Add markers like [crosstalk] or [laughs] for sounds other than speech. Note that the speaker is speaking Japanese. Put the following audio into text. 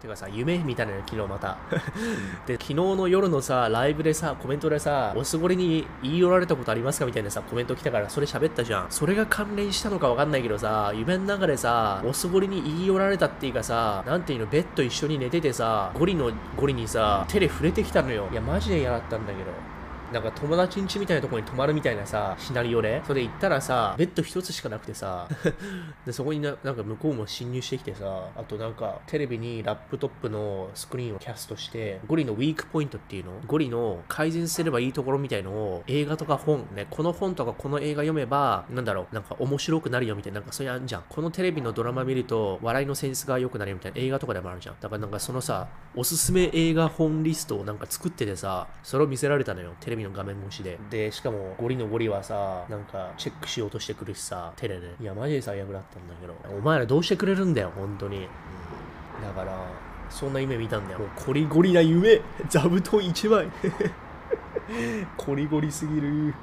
てかさ、夢みたいなのよ、昨日また。[laughs] で、昨日の夜のさ、ライブでさ、コメントでさ、おすごりに言い寄られたことありますかみたいなさ、コメント来たから、それ喋ったじゃん。それが関連したのかわかんないけどさ、夢の中でさ、おすごりに言い寄られたっていうかさ、なんていうの、ベッド一緒に寝ててさ、ゴリのゴリにさ、手で触れてきたのよ。いや、マジで嫌だったんだけど。なんか友達ん家みたいなとこに泊まるみたいなさ、シナリオで、それ行ったらさ、ベッド一つしかなくてさ、[laughs] で、そこにななんか向こうも侵入してきてさ、あとなんかテレビにラップトップのスクリーンをキャストして、ゴリのウィークポイントっていうの、ゴリの改善すればいいところみたいのを映画とか本ね、この本とかこの映画読めば、なんだろう、なんか面白くなるよみたいな、なんかそういうあんじゃん。このテレビのドラマ見ると笑いのセンスが良くなるよみたいな映画とかでもあるじゃん。だからなんかそのさ、おすすめ映画本リストをなんか作っててさ、それを見せられたのよ。テレビの画面越しで。で、しかもゴリのゴリはさ、なんかチェックしようとしてくるしさ、テレで。いや、マジで最悪だったんだけど。お前らどうしてくれるんだよ、本当に。うんだから、そんな夢見たんだよ。もうコリゴリな夢 [laughs] 座布団一枚コリゴリすぎる。うん。